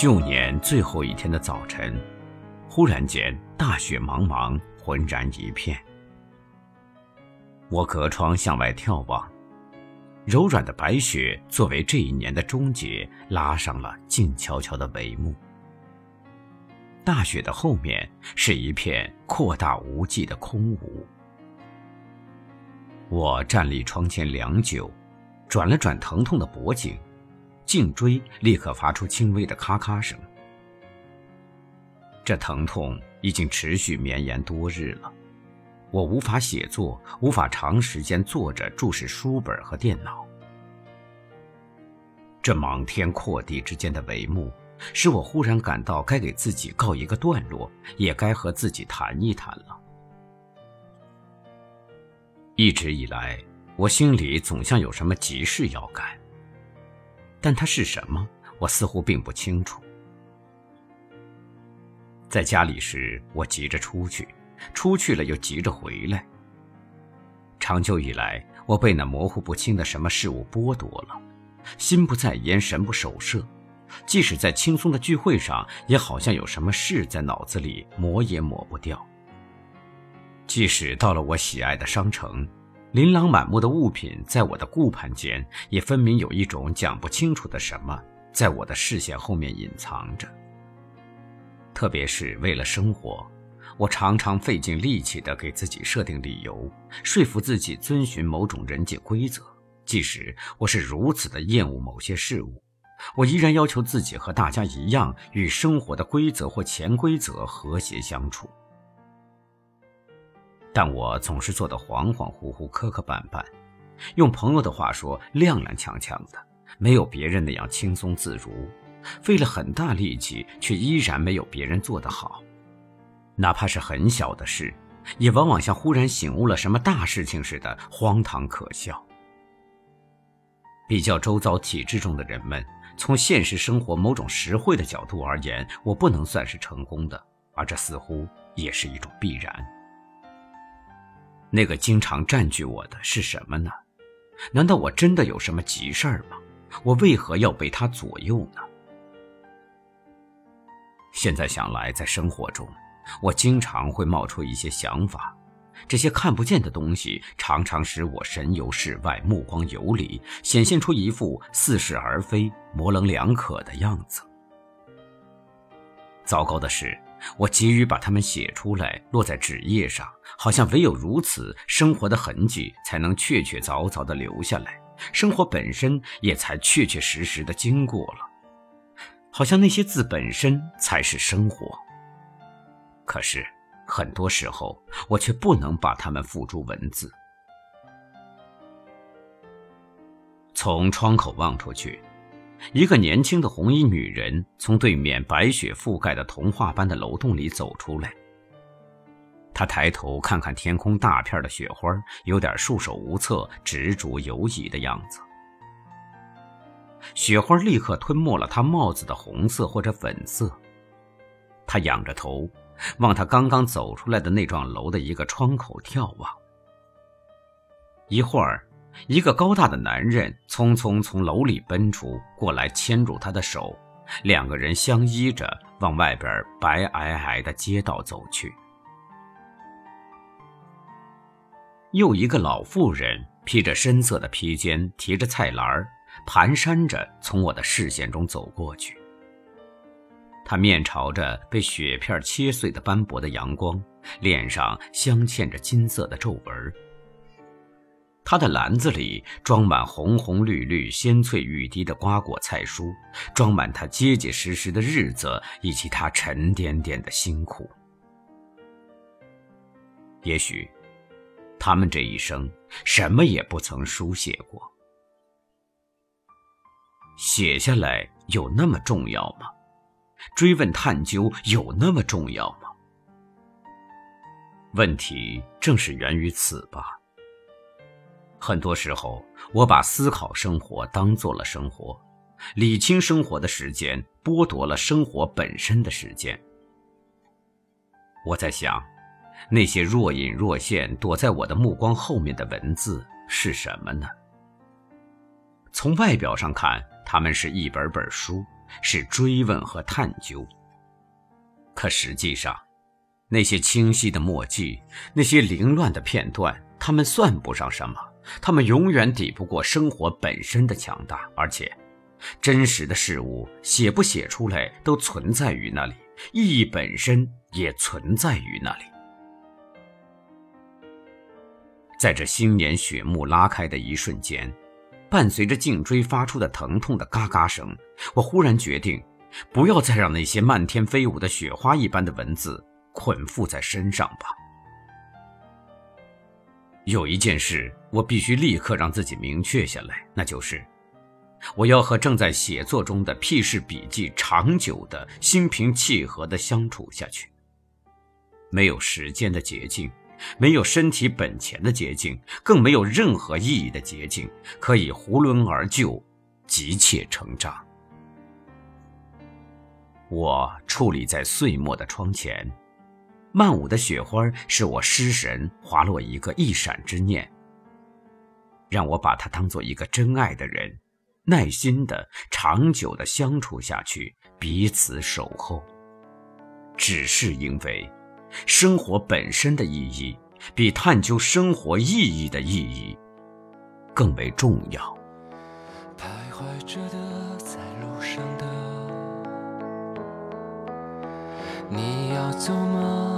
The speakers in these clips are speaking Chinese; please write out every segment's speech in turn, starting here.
旧年最后一天的早晨，忽然间大雪茫茫，浑然一片。我隔窗向外眺望，柔软的白雪作为这一年的终结，拉上了静悄悄的帷幕。大雪的后面是一片扩大无际的空无。我站立窗前良久，转了转疼痛的脖颈。颈椎立刻发出轻微的咔咔声。这疼痛已经持续绵延多日了，我无法写作，无法长时间坐着注视书本和电脑。这莽天阔地之间的帷幕，使我忽然感到该给自己告一个段落，也该和自己谈一谈了。一直以来，我心里总像有什么急事要干。但它是什么？我似乎并不清楚。在家里时，我急着出去，出去了又急着回来。长久以来，我被那模糊不清的什么事物剥夺了，心不在焉，神不守舍。即使在轻松的聚会上，也好像有什么事在脑子里抹也抹不掉。即使到了我喜爱的商城。琳琅满目的物品，在我的顾盼间，也分明有一种讲不清楚的什么，在我的视线后面隐藏着。特别是为了生活，我常常费尽力气地给自己设定理由，说服自己遵循某种人际规则。即使我是如此的厌恶某些事物，我依然要求自己和大家一样，与生活的规则或潜规则和谐相处。但我总是做得恍恍惚惚、磕磕绊绊，用朋友的话说，踉踉跄跄的，没有别人那样轻松自如。费了很大力气，却依然没有别人做得好。哪怕是很小的事，也往往像忽然醒悟了什么大事情似的，荒唐可笑。比较周遭体制中的人们，从现实生活某种实惠的角度而言，我不能算是成功的，而这似乎也是一种必然。那个经常占据我的是什么呢？难道我真的有什么急事儿吗？我为何要被他左右呢？现在想来，在生活中，我经常会冒出一些想法，这些看不见的东西常常使我神游世外，目光游离，显现出一副似是而非、模棱两可的样子。糟糕的是。我急于把它们写出来，落在纸页上，好像唯有如此，生活的痕迹才能确确凿凿地留下来，生活本身也才确确实实地经过了，好像那些字本身才是生活。可是，很多时候我却不能把它们付诸文字。从窗口望出去。一个年轻的红衣女人从对面白雪覆盖的童话般的楼洞里走出来。她抬头看看天空，大片的雪花，有点束手无策、执着犹疑的样子。雪花立刻吞没了她帽子的红色或者粉色。她仰着头，往她刚刚走出来的那幢楼的一个窗口眺望。一会儿。一个高大的男人匆匆从楼里奔出，过来牵住他的手，两个人相依着往外边白皑皑的街道走去。又一个老妇人披着深色的披肩，提着菜篮儿蹒跚着从我的视线中走过去。她面朝着被雪片切碎的斑驳的阳光，脸上镶嵌着金色的皱纹。他的篮子里装满红红绿绿、鲜翠欲滴的瓜果菜蔬，装满他结结实实的日子以及他沉甸甸的辛苦。也许，他们这一生什么也不曾书写过。写下来有那么重要吗？追问探究有那么重要吗？问题正是源于此吧。很多时候，我把思考生活当做了生活，理清生活的时间剥夺了生活本身的时间。我在想，那些若隐若现躲在我的目光后面的文字是什么呢？从外表上看，它们是一本本书，是追问和探究。可实际上，那些清晰的墨迹，那些凌乱的片段，它们算不上什么，他们永远抵不过生活本身的强大。而且，真实的事物写不写出来，都存在于那里，意义本身也存在于那里。在这新年雪幕拉开的一瞬间，伴随着颈椎发出的疼痛的嘎嘎声，我忽然决定，不要再让那些漫天飞舞的雪花一般的文字捆缚在身上吧。有一件事，我必须立刻让自己明确下来，那就是，我要和正在写作中的屁事笔记长久的心平气和的相处下去。没有时间的捷径。没有身体本钱的捷径，更没有任何意义的捷径，可以囫囵而就，急切成长。我矗立在岁末的窗前，漫舞的雪花是我失神，滑落一个一闪之念。让我把它当做一个真爱的人，耐心的、长久的相处下去，彼此守候。只是因为。生活本身的意义，比探究生活意义的意义更为重要。徘徊着的，在路上的，你要走吗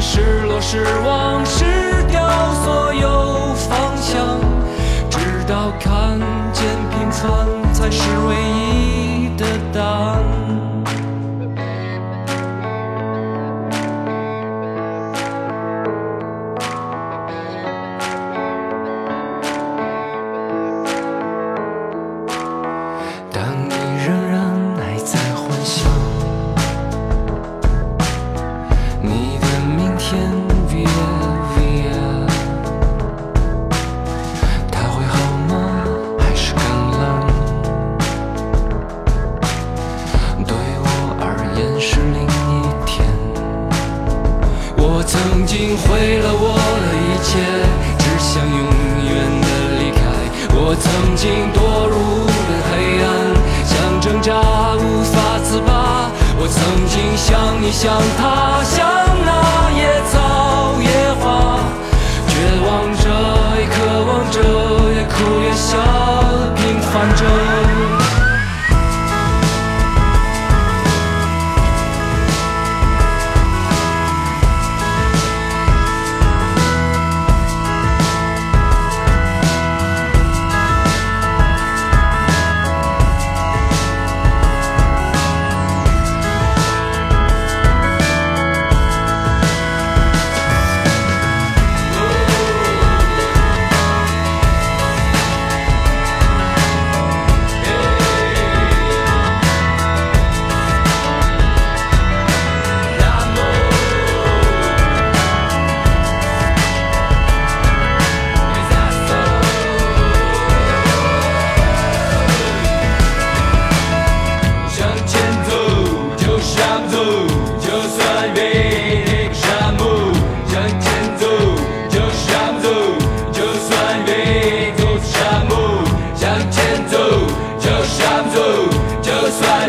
失落、失望、失掉所有方向，直到看见平凡才是唯一是另一天。我曾经毁了我的一切，只想永远的离开。我曾经堕入了黑暗，想挣扎无法自拔。我曾经像你，像他，像那野草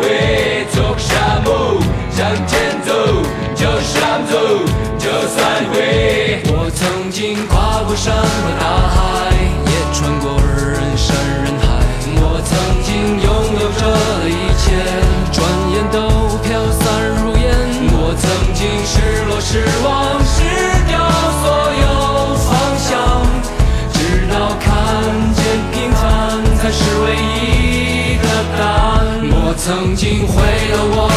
会做个傻向前走就这么走就算会我曾经跨过山和大海曾经毁了我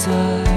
在。